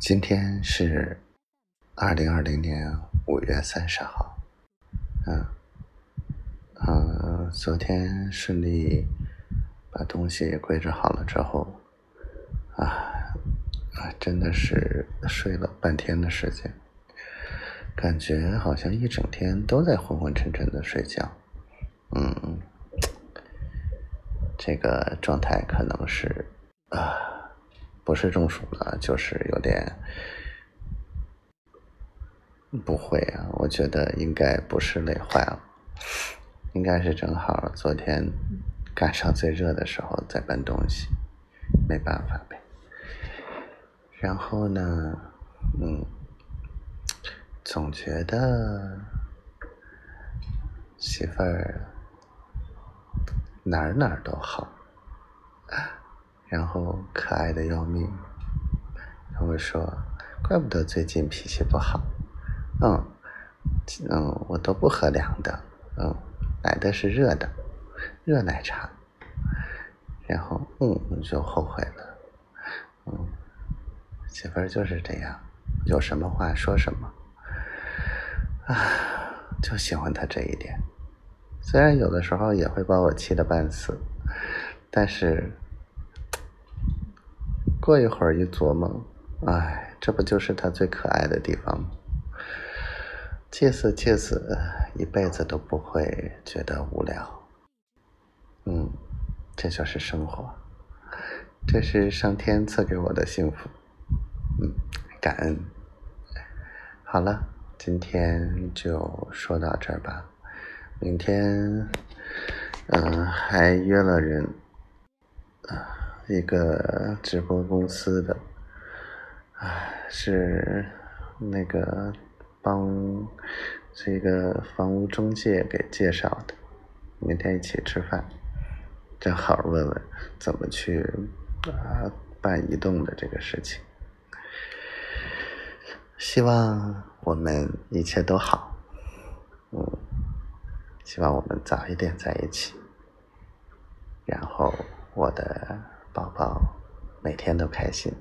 今天是二零二零年五月三十号，嗯嗯，昨天顺利把东西归置好了之后，啊啊，真的是睡了半天的时间，感觉好像一整天都在昏昏沉沉的睡觉，嗯，这个状态可能是啊。不是中暑了，就是有点不会啊。我觉得应该不是累坏了，应该是正好昨天赶上最热的时候在搬东西，没办法呗。然后呢，嗯，总觉得媳妇儿哪哪都好。然后可爱的要命，他们说，怪不得最近脾气不好，嗯，嗯，我都不喝凉的，嗯，来的是热的，热奶茶，然后，嗯，就后悔了，嗯，媳妇儿就是这样，有什么话说什么，啊，就喜欢他这一点，虽然有的时候也会把我气得半死，但是。过一会儿一琢磨，哎，这不就是他最可爱的地方吗？气死气死，一辈子都不会觉得无聊。嗯，这就是生活，这是上天赐给我的幸福。嗯，感恩。好了，今天就说到这儿吧。明天，嗯，还约了人。啊。一个直播公司的，啊，是那个帮这个房屋中介给介绍的，明天一起吃饭，正好问问怎么去啊办移动的这个事情。希望我们一切都好，嗯，希望我们早一点在一起，然后我的。宝宝每天都开心。